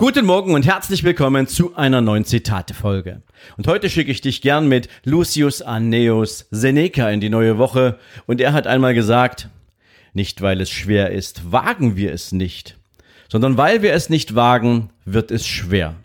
Guten Morgen und herzlich willkommen zu einer neuen Zitate-Folge. Und heute schicke ich dich gern mit Lucius Aeneus Seneca in die neue Woche. Und er hat einmal gesagt, nicht weil es schwer ist, wagen wir es nicht, sondern weil wir es nicht wagen, wird es schwer.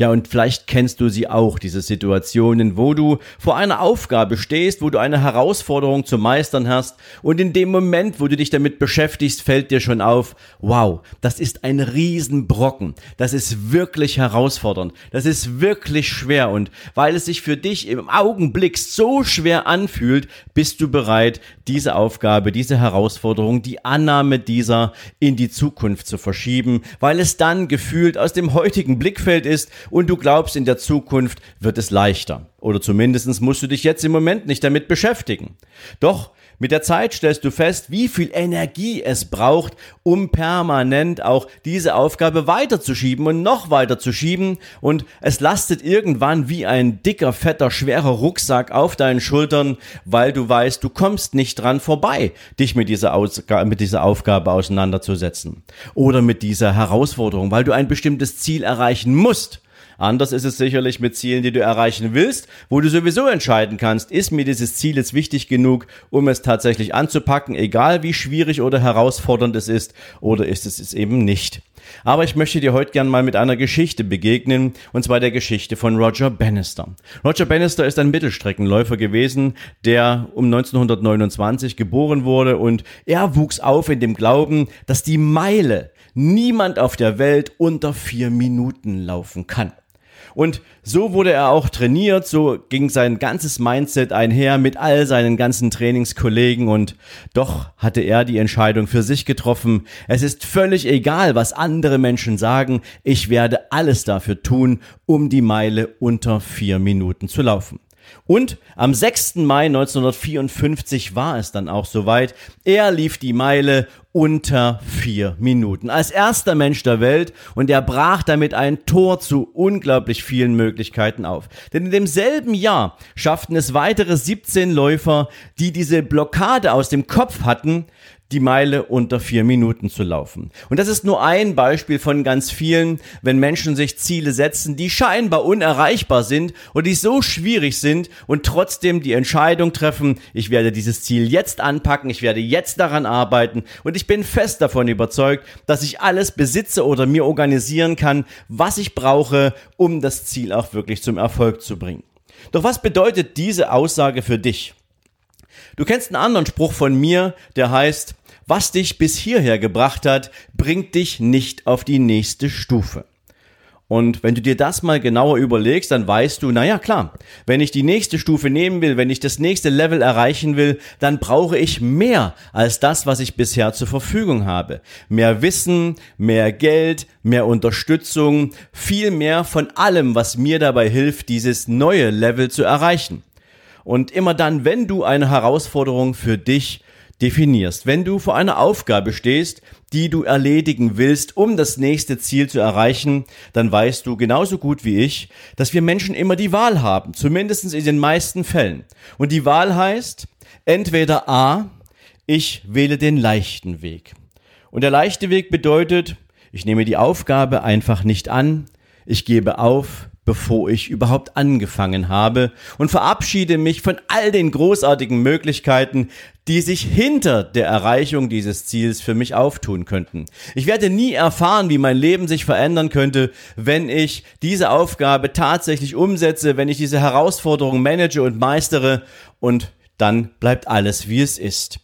Ja, und vielleicht kennst du sie auch, diese Situationen, wo du vor einer Aufgabe stehst, wo du eine Herausforderung zu meistern hast und in dem Moment, wo du dich damit beschäftigst, fällt dir schon auf, wow, das ist ein Riesenbrocken. Das ist wirklich herausfordernd. Das ist wirklich schwer und weil es sich für dich im Augenblick so schwer anfühlt, bist du bereit, diese Aufgabe, diese Herausforderung, die Annahme dieser in die Zukunft zu verschieben, weil es dann gefühlt aus dem heutigen Blickfeld ist und du glaubst, in der Zukunft wird es leichter. Oder zumindest musst du dich jetzt im Moment nicht damit beschäftigen. Doch mit der Zeit stellst du fest, wie viel Energie es braucht, um permanent auch diese Aufgabe weiterzuschieben und noch weiter zu schieben. Und es lastet irgendwann wie ein dicker, fetter, schwerer Rucksack auf deinen Schultern, weil du weißt, du kommst nicht dran vorbei, dich mit dieser, Ausg mit dieser Aufgabe auseinanderzusetzen. Oder mit dieser Herausforderung, weil du ein bestimmtes Ziel erreichen musst. Anders ist es sicherlich mit Zielen, die du erreichen willst, wo du sowieso entscheiden kannst, ist mir dieses Ziel jetzt wichtig genug, um es tatsächlich anzupacken, egal wie schwierig oder herausfordernd es ist, oder ist es es eben nicht. Aber ich möchte dir heute gern mal mit einer Geschichte begegnen, und zwar der Geschichte von Roger Bannister. Roger Bannister ist ein Mittelstreckenläufer gewesen, der um 1929 geboren wurde und er wuchs auf in dem Glauben, dass die Meile niemand auf der Welt unter vier Minuten laufen kann. Und so wurde er auch trainiert, so ging sein ganzes Mindset einher mit all seinen ganzen Trainingskollegen und doch hatte er die Entscheidung für sich getroffen. Es ist völlig egal, was andere Menschen sagen, ich werde alles dafür tun, um die Meile unter vier Minuten zu laufen. Und am 6. Mai 1954 war es dann auch soweit. Er lief die Meile unter vier Minuten. Als erster Mensch der Welt und er brach damit ein Tor zu unglaublich vielen Möglichkeiten auf. Denn in demselben Jahr schafften es weitere 17 Läufer, die diese Blockade aus dem Kopf hatten, die Meile unter vier Minuten zu laufen. Und das ist nur ein Beispiel von ganz vielen, wenn Menschen sich Ziele setzen, die scheinbar unerreichbar sind und die so schwierig sind und trotzdem die Entscheidung treffen, ich werde dieses Ziel jetzt anpacken, ich werde jetzt daran arbeiten und ich bin fest davon überzeugt, dass ich alles besitze oder mir organisieren kann, was ich brauche, um das Ziel auch wirklich zum Erfolg zu bringen. Doch was bedeutet diese Aussage für dich? Du kennst einen anderen Spruch von mir, der heißt, was dich bis hierher gebracht hat, bringt dich nicht auf die nächste Stufe. Und wenn du dir das mal genauer überlegst, dann weißt du, naja klar, wenn ich die nächste Stufe nehmen will, wenn ich das nächste Level erreichen will, dann brauche ich mehr als das, was ich bisher zur Verfügung habe. Mehr Wissen, mehr Geld, mehr Unterstützung, viel mehr von allem, was mir dabei hilft, dieses neue Level zu erreichen. Und immer dann, wenn du eine Herausforderung für dich definierst. Wenn du vor einer Aufgabe stehst, die du erledigen willst, um das nächste Ziel zu erreichen, dann weißt du genauso gut wie ich, dass wir Menschen immer die Wahl haben, zumindest in den meisten Fällen. Und die Wahl heißt, entweder A, ich wähle den leichten Weg. Und der leichte Weg bedeutet, ich nehme die Aufgabe einfach nicht an, ich gebe auf, bevor ich überhaupt angefangen habe und verabschiede mich von all den großartigen Möglichkeiten, die sich hinter der Erreichung dieses Ziels für mich auftun könnten. Ich werde nie erfahren, wie mein Leben sich verändern könnte, wenn ich diese Aufgabe tatsächlich umsetze, wenn ich diese Herausforderung manage und meistere und dann bleibt alles, wie es ist.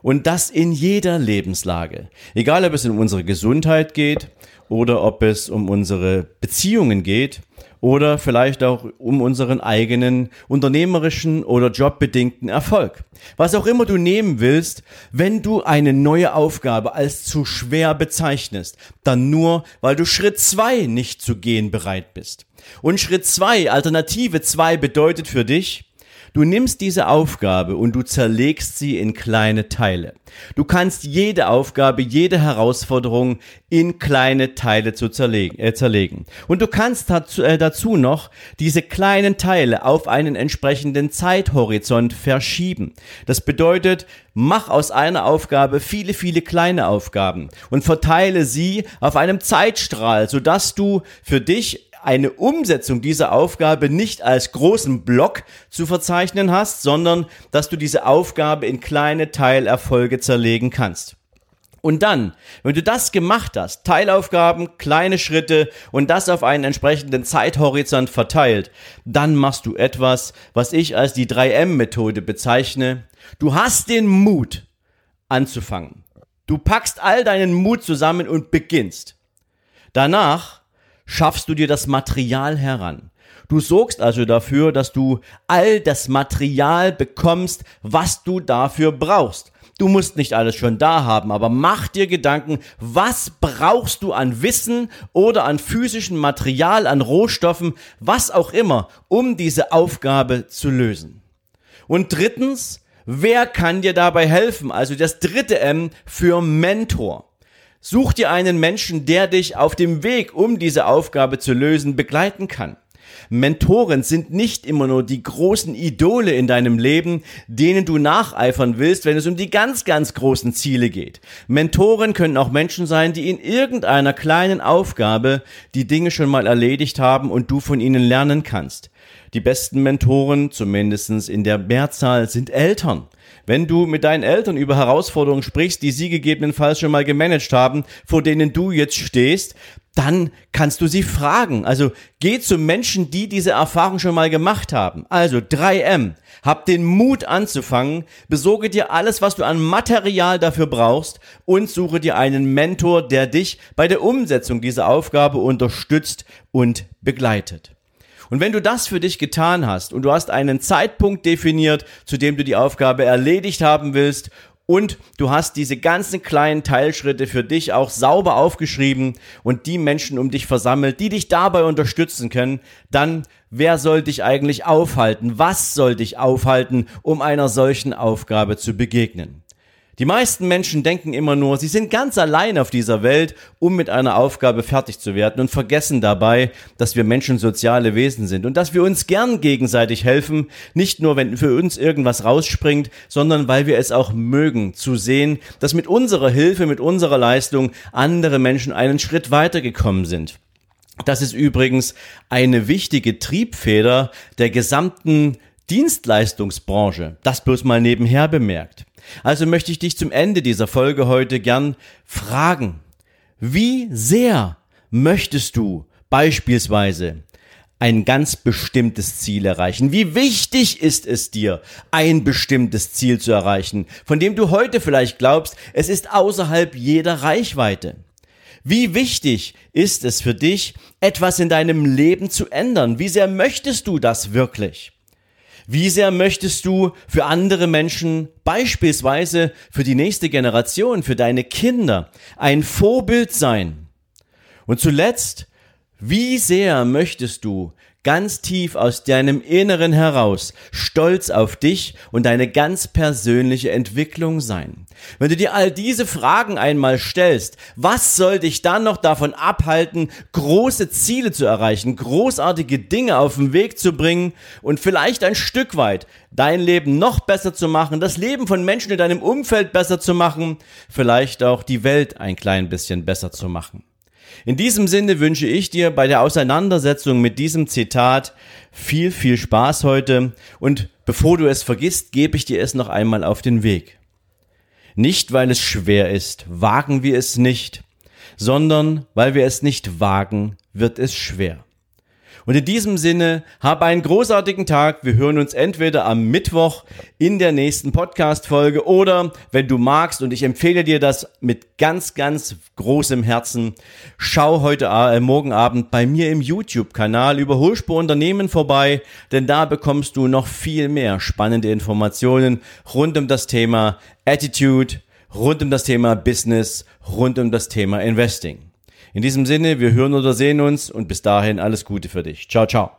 Und das in jeder Lebenslage. Egal, ob es um unsere Gesundheit geht oder ob es um unsere Beziehungen geht oder vielleicht auch um unseren eigenen unternehmerischen oder jobbedingten Erfolg. Was auch immer du nehmen willst, wenn du eine neue Aufgabe als zu schwer bezeichnest, dann nur, weil du Schritt zwei nicht zu gehen bereit bist. Und Schritt zwei, Alternative zwei bedeutet für dich, Du nimmst diese Aufgabe und du zerlegst sie in kleine Teile. Du kannst jede Aufgabe, jede Herausforderung in kleine Teile zu zerlegen, äh, zerlegen. Und du kannst dazu, äh, dazu noch diese kleinen Teile auf einen entsprechenden Zeithorizont verschieben. Das bedeutet, mach aus einer Aufgabe viele, viele kleine Aufgaben und verteile sie auf einem Zeitstrahl, sodass du für dich eine Umsetzung dieser Aufgabe nicht als großen Block zu verzeichnen hast, sondern dass du diese Aufgabe in kleine Teilerfolge zerlegen kannst. Und dann, wenn du das gemacht hast, Teilaufgaben, kleine Schritte und das auf einen entsprechenden Zeithorizont verteilt, dann machst du etwas, was ich als die 3M-Methode bezeichne. Du hast den Mut anzufangen. Du packst all deinen Mut zusammen und beginnst. Danach schaffst du dir das Material heran. Du sorgst also dafür, dass du all das Material bekommst, was du dafür brauchst. Du musst nicht alles schon da haben, aber mach dir Gedanken, was brauchst du an Wissen oder an physischem Material, an Rohstoffen, was auch immer, um diese Aufgabe zu lösen. Und drittens, wer kann dir dabei helfen? Also das dritte M für Mentor. Such dir einen Menschen, der dich auf dem Weg, um diese Aufgabe zu lösen, begleiten kann. Mentoren sind nicht immer nur die großen Idole in deinem Leben, denen du nacheifern willst, wenn es um die ganz, ganz großen Ziele geht. Mentoren können auch Menschen sein, die in irgendeiner kleinen Aufgabe die Dinge schon mal erledigt haben und du von ihnen lernen kannst. Die besten Mentoren, zumindestens in der Mehrzahl, sind Eltern. Wenn du mit deinen Eltern über Herausforderungen sprichst, die sie gegebenenfalls schon mal gemanagt haben, vor denen du jetzt stehst, dann kannst du sie fragen. Also geh zu Menschen, die diese Erfahrung schon mal gemacht haben. Also 3M. Hab den Mut anzufangen, besorge dir alles, was du an Material dafür brauchst und suche dir einen Mentor, der dich bei der Umsetzung dieser Aufgabe unterstützt und begleitet. Und wenn du das für dich getan hast und du hast einen Zeitpunkt definiert, zu dem du die Aufgabe erledigt haben willst und du hast diese ganzen kleinen Teilschritte für dich auch sauber aufgeschrieben und die Menschen um dich versammelt, die dich dabei unterstützen können, dann wer soll dich eigentlich aufhalten? Was soll dich aufhalten, um einer solchen Aufgabe zu begegnen? Die meisten Menschen denken immer nur, sie sind ganz allein auf dieser Welt, um mit einer Aufgabe fertig zu werden und vergessen dabei, dass wir Menschen soziale Wesen sind und dass wir uns gern gegenseitig helfen, nicht nur wenn für uns irgendwas rausspringt, sondern weil wir es auch mögen zu sehen, dass mit unserer Hilfe, mit unserer Leistung andere Menschen einen Schritt weitergekommen sind. Das ist übrigens eine wichtige Triebfeder der gesamten Dienstleistungsbranche. Das bloß mal nebenher bemerkt. Also möchte ich dich zum Ende dieser Folge heute gern fragen, wie sehr möchtest du beispielsweise ein ganz bestimmtes Ziel erreichen? Wie wichtig ist es dir, ein bestimmtes Ziel zu erreichen, von dem du heute vielleicht glaubst, es ist außerhalb jeder Reichweite? Wie wichtig ist es für dich, etwas in deinem Leben zu ändern? Wie sehr möchtest du das wirklich? Wie sehr möchtest du für andere Menschen, beispielsweise für die nächste Generation, für deine Kinder, ein Vorbild sein? Und zuletzt, wie sehr möchtest du ganz tief aus deinem Inneren heraus stolz auf dich und deine ganz persönliche Entwicklung sein. Wenn du dir all diese Fragen einmal stellst, was soll dich dann noch davon abhalten, große Ziele zu erreichen, großartige Dinge auf den Weg zu bringen und vielleicht ein Stück weit dein Leben noch besser zu machen, das Leben von Menschen in deinem Umfeld besser zu machen, vielleicht auch die Welt ein klein bisschen besser zu machen? In diesem Sinne wünsche ich dir bei der Auseinandersetzung mit diesem Zitat viel, viel Spaß heute und bevor du es vergisst, gebe ich dir es noch einmal auf den Weg. Nicht weil es schwer ist, wagen wir es nicht, sondern weil wir es nicht wagen, wird es schwer. Und in diesem Sinne, hab einen großartigen Tag. Wir hören uns entweder am Mittwoch in der nächsten Podcast-Folge oder wenn du magst und ich empfehle dir das mit ganz, ganz großem Herzen, schau heute, äh, morgen Abend bei mir im YouTube-Kanal Überholspur Unternehmen vorbei, denn da bekommst du noch viel mehr spannende Informationen rund um das Thema Attitude, rund um das Thema Business, rund um das Thema Investing. In diesem Sinne, wir hören oder sehen uns und bis dahin alles Gute für dich. Ciao, ciao.